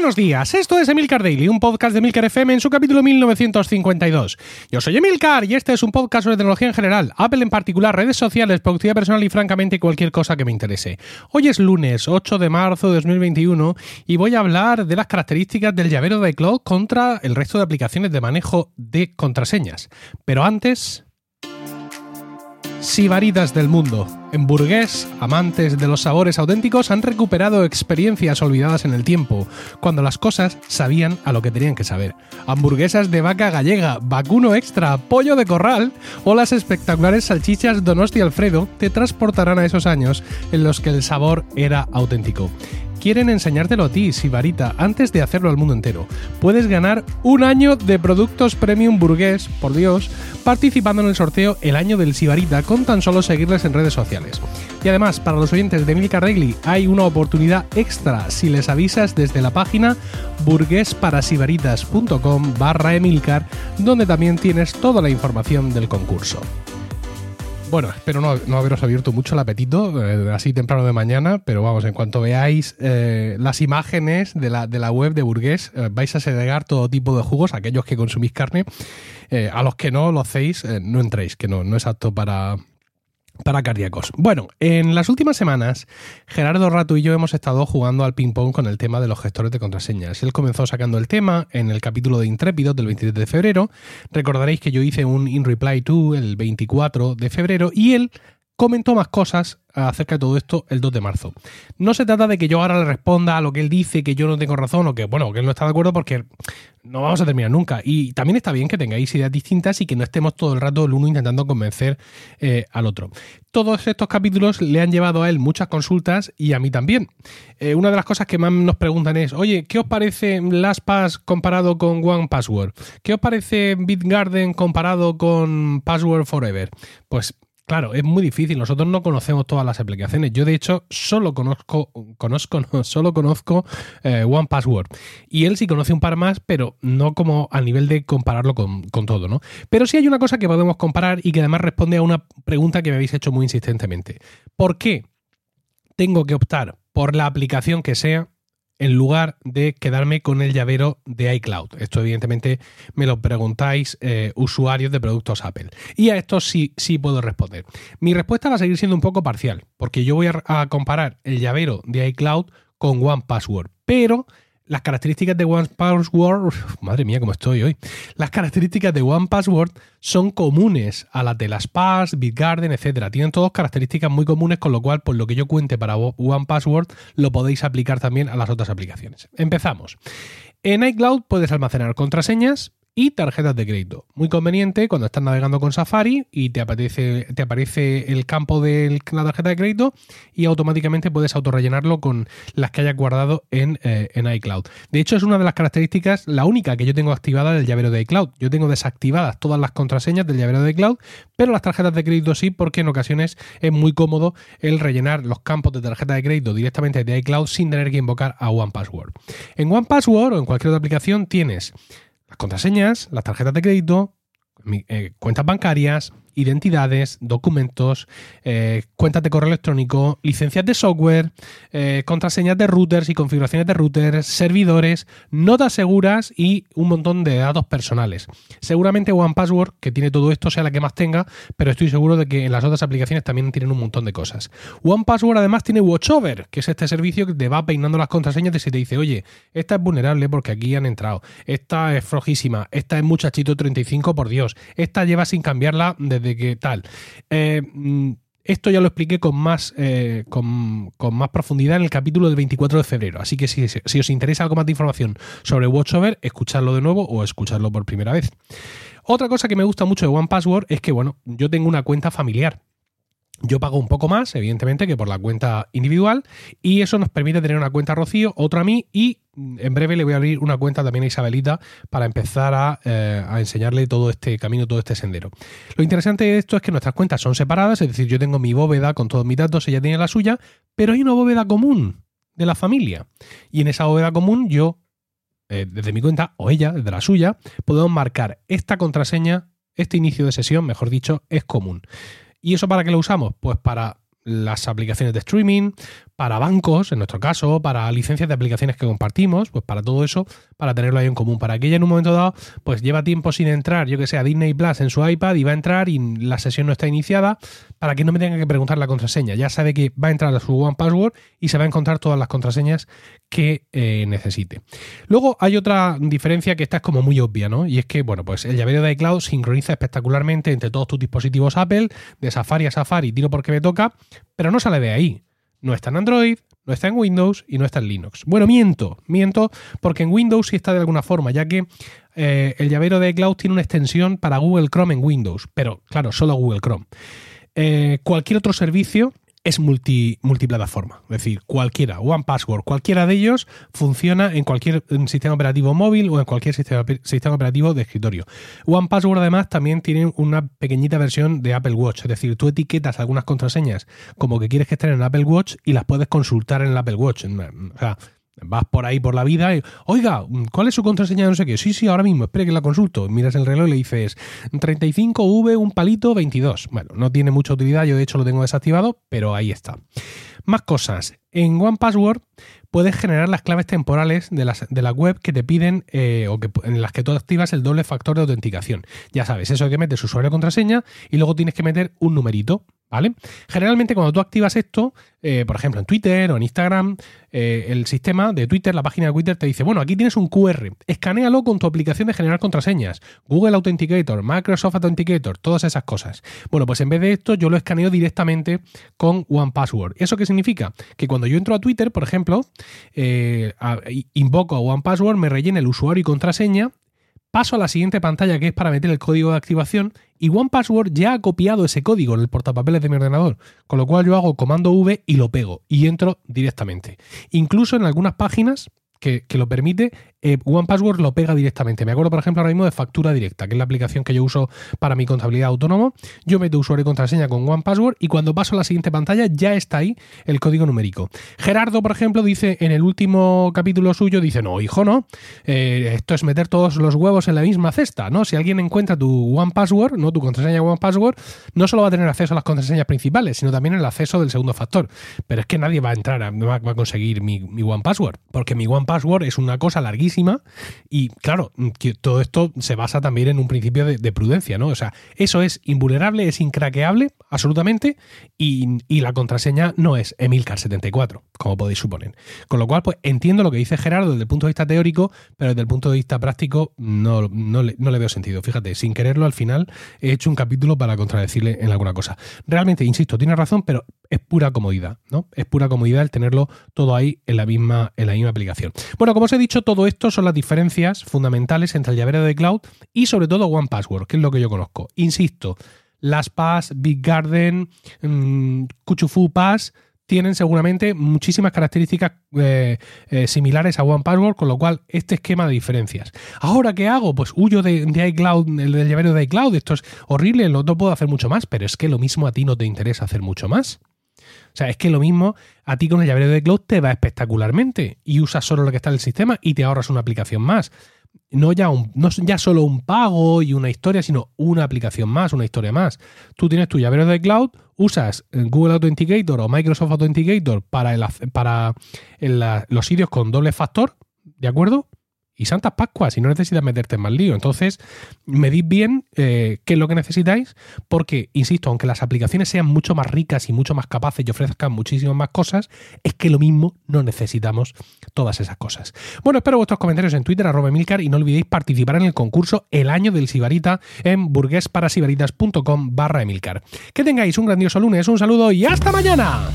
Buenos días, esto es Emilcar Daily, un podcast de Emilcar FM en su capítulo 1952. Yo soy Emilcar y este es un podcast sobre tecnología en general, Apple en particular, redes sociales, productividad personal y francamente cualquier cosa que me interese. Hoy es lunes 8 de marzo de 2021 y voy a hablar de las características del llavero de iCloud contra el resto de aplicaciones de manejo de contraseñas. Pero antes... Sibaritas del mundo. En amantes de los sabores auténticos han recuperado experiencias olvidadas en el tiempo, cuando las cosas sabían a lo que tenían que saber. Hamburguesas de vaca gallega, vacuno extra, pollo de corral o las espectaculares salchichas Donosti Alfredo te transportarán a esos años en los que el sabor era auténtico quieren enseñártelo a ti, Sibarita, antes de hacerlo al mundo entero. Puedes ganar un año de productos premium burgués, por Dios, participando en el sorteo el año del Sibarita con tan solo seguirles en redes sociales. Y además, para los oyentes de Milka Regli hay una oportunidad extra si les avisas desde la página burguesparasibaritas.com barra Emilcar, donde también tienes toda la información del concurso. Bueno, espero no, haberos abierto mucho el apetito eh, así temprano de mañana, pero vamos, en cuanto veáis eh, las imágenes de la, de la, web de Burgués, eh, vais a segregar todo tipo de jugos, aquellos que consumís carne. a los que no lo hacéis, no entréis, que no, no es apto para, para cardíacos. Bueno, en las últimas semanas, Gerardo Rato y yo hemos estado jugando al ping-pong con el tema de los gestores de contraseñas. Él comenzó sacando el tema en el capítulo de Intrépido del 23 de febrero. Recordaréis que yo hice un In Reply to el 24 de febrero y él comentó más cosas acerca de todo esto el 2 de marzo. No se trata de que yo ahora le responda a lo que él dice, que yo no tengo razón o que, bueno, que él no está de acuerdo porque no vamos a terminar nunca. Y también está bien que tengáis ideas distintas y que no estemos todo el rato el uno intentando convencer eh, al otro. Todos estos capítulos le han llevado a él muchas consultas y a mí también. Eh, una de las cosas que más nos preguntan es, oye, ¿qué os parece LastPass comparado con One Password? ¿Qué os parece BitGarden comparado con Password Forever? Pues Claro, es muy difícil. Nosotros no conocemos todas las aplicaciones. Yo, de hecho, solo conozco, conozco, solo conozco eh, One Password. Y él sí conoce un par más, pero no como a nivel de compararlo con, con, todo, ¿no? Pero sí hay una cosa que podemos comparar y que además responde a una pregunta que me habéis hecho muy insistentemente. ¿Por qué tengo que optar por la aplicación que sea en lugar de quedarme con el llavero de iCloud. Esto evidentemente me lo preguntáis eh, usuarios de productos Apple. Y a esto sí, sí puedo responder. Mi respuesta va a seguir siendo un poco parcial, porque yo voy a comparar el llavero de iCloud con One Password, pero las características de One Password, madre mía, cómo estoy hoy. Las características de One Password son comunes a las de las Pass, BitGarden, etcétera. Tienen todas características muy comunes, con lo cual, por lo que yo cuente para One Password, lo podéis aplicar también a las otras aplicaciones. Empezamos. En iCloud puedes almacenar contraseñas, y tarjetas de crédito. Muy conveniente cuando estás navegando con Safari y te aparece, te aparece el campo de la tarjeta de crédito y automáticamente puedes autorrellenarlo con las que hayas guardado en, eh, en, iCloud. De hecho, es una de las características, la única que yo tengo activada del llavero de iCloud. Yo tengo desactivadas todas las contraseñas del llavero de iCloud, pero las tarjetas de crédito sí, porque en ocasiones es muy cómodo el rellenar los campos de tarjeta de crédito directamente de iCloud sin tener que invocar a OnePassword. En OnePassword o en cualquier otra aplicación tienes las contraseñas, las tarjetas de crédito, eh, cuentas bancarias, identidades, documentos, eh, cuentas de correo electrónico, licencias de software, eh, contraseñas de routers y configuraciones de routers, servidores, notas seguras y un montón de datos personales. Seguramente OnePassword, que tiene todo esto, sea la que más tenga, pero estoy seguro de que en las otras aplicaciones también tienen un montón de cosas. OnePassword además tiene WatchOver, que es este servicio que te va peinando las contraseñas y te dice, oye, esta es vulnerable porque aquí han entrado, esta es flojísima, esta es muchachito 35 por Dios, esta lleva sin cambiarla desde que tal. Eh, mm, esto ya lo expliqué con más, eh, con, más profundidad en el capítulo del 24 de febrero. Así que si, si, os interesa algo más de información sobre WatchOver, escuchadlo de nuevo o escuchadlo por primera vez. Otra cosa que me gusta mucho de OnePassword es que, bueno, yo tengo una cuenta familiar. Yo pago un poco más, evidentemente, que por la cuenta individual y eso nos permite tener una cuenta Rocío, otra a mí y mm, en breve le voy a abrir una cuenta también a Isabelita para empezar eh, a, enseñarle todo este camino, todo este sendero. Lo interesante de esto es que nuestras cuentas son separadas, es decir, yo tengo mi bóveda con todos mis datos, ella tiene la suya, pero hay una bóveda común de la familia. Y en esa bóveda común yo, eh, desde mi cuenta, o ella, desde la suya, podemos marcar esta contraseña, este inicio de sesión, mejor dicho, es común. ¿Y eso para qué lo usamos? Pues para las aplicaciones de streaming, para bancos, en nuestro caso, para licencias de aplicaciones que compartimos, pues para todo eso, para tenerlo ahí en común. Para que ella en un momento dado, pues lleva tiempo sin entrar, yo que sé, a Disney Plus en su iPad y va a entrar y la sesión no está iniciada, para que no me tenga que preguntar la contraseña. Ya sabe que va a entrar a su One Password y se va a encontrar todas las contraseñas que eh, necesite. Luego hay otra diferencia que esta es como muy obvia, ¿no? Y es que, bueno, pues el llavero de iCloud sincroniza espectacularmente entre todos tus dispositivos Apple, de Safari a Safari, tiro porque me toca, pero no sale de ahí. No está en Android, no está en Windows y no está en Linux. Bueno, miento, miento, porque en Windows sí está de alguna forma, ya que eh, el llavero de iCloud tiene una extensión para Google Chrome en Windows, pero claro, solo Google Chrome. Eh, cualquier otro servicio es multi, multiplataforma. Es decir, cualquiera, One Password, cualquiera de ellos funciona en cualquier sistema operativo móvil o en cualquier sistema, sistema operativo de escritorio. One Password además también tiene una pequeñita versión de Apple Watch. Es decir, tú etiquetas algunas contraseñas como que quieres que estén en Apple Watch y las puedes consultar en el Apple Watch. O sea, Vas por ahí por la vida y, oiga, ¿cuál es su contraseña? No sé qué. Sí, sí, ahora mismo, espere que la consulto. Miras el reloj y le dices 35V, un palito, 22. Bueno, no tiene mucha utilidad, yo de hecho lo tengo desactivado, pero ahí está. Más cosas. En One Password puedes generar las claves temporales de, las, de la web que te piden eh, o que, en las que tú activas el doble factor de autenticación. Ya sabes, eso que metes usuario y contraseña y luego tienes que meter un numerito. ¿Vale? Generalmente cuando tú activas esto, eh, por ejemplo en Twitter o en Instagram, eh, el sistema de Twitter, la página de Twitter te dice, bueno, aquí tienes un QR, escanealo con tu aplicación de generar contraseñas, Google Authenticator, Microsoft Authenticator, todas esas cosas. Bueno, pues en vez de esto yo lo escaneo directamente con One Password. ¿Eso qué significa? Que cuando yo entro a Twitter, por ejemplo, eh, invoco a One Password, me rellena el usuario y contraseña paso a la siguiente pantalla que es para meter el código de activación y OnePassword ya ha copiado ese código en el portapapeles de mi ordenador, con lo cual yo hago comando V y lo pego y entro directamente. Incluso en algunas páginas que, lo permite, eh, One Password lo pega directamente. Me acuerdo, por ejemplo, ahora mismo de Factura Directa, que es la aplicación que yo uso para mi contabilidad autónomo. Yo meto usuario y contraseña con One Password y cuando paso a la siguiente pantalla ya está ahí el código numérico. Gerardo, por ejemplo, dice en el último capítulo suyo, dice, no, hijo, no, eh, esto es meter todos los huevos en la misma cesta, ¿no? Si alguien encuentra tu One Password, ¿no? Tu contraseña One Password, no solo va a tener acceso a las contraseñas principales, sino también el acceso del segundo factor. Pero es que nadie va a entrar, a, va a conseguir mi, mi One Password, porque mi One Password es una cosa larguísima y claro, que todo esto se basa también en un principio de, prudencia, ¿no? O sea, eso es invulnerable, es incraqueable, absolutamente, y, la contraseña no es Emilcar74, como podéis suponer. Con lo cual, pues entiendo lo que dice Gerardo desde el punto de vista teórico, pero desde el punto de vista práctico no, no, le, no le veo sentido. Fíjate, sin quererlo al final he hecho un capítulo para contradecirle en alguna cosa. Realmente, insisto, tiene razón, pero es pura comodidad, ¿no? Es pura comodidad el tenerlo todo ahí en la misma, en la misma aplicación. Bueno, como os he dicho, todo esto son las diferencias fundamentales entre el llavero de cloud y sobre todo One Password, que es lo que yo conozco. Insisto, las Pass, Big Garden, mmm, Kuchufu Pass tienen seguramente muchísimas características eh, eh, similares a One Password, con lo cual este esquema de diferencias. Ahora, ¿qué hago? Pues huyo de, iCloud, el del llavero de iCloud, esto es horrible, no puedo hacer mucho más, pero es que lo mismo a ti no te interesa hacer mucho más. O sea, es que lo mismo a ti con el llavero de cloud te va espectacularmente y usas solo lo que está en el sistema y te ahorras una aplicación más. No ya, un, no ya solo un pago y una historia, sino una aplicación más, una historia más. Tú tienes tu llavero de cloud, usas Google Authenticator o Microsoft Authenticator para, el, para los sitios con doble factor, ¿de acuerdo? Y Santas Pascuas y no necesitas meterte en más lío. Entonces, medid bien eh, qué es lo que necesitáis, porque, insisto, aunque las aplicaciones sean mucho más ricas y mucho más capaces y ofrezcan muchísimas más cosas, es que lo mismo no necesitamos todas esas cosas. Bueno, espero vuestros comentarios en Twitter, arroba Milcar, y no olvidéis participar en el concurso El Año del Sibarita en burguesparasibaritas.com barra Emilcar. Que tengáis un grandioso lunes, un saludo y hasta mañana.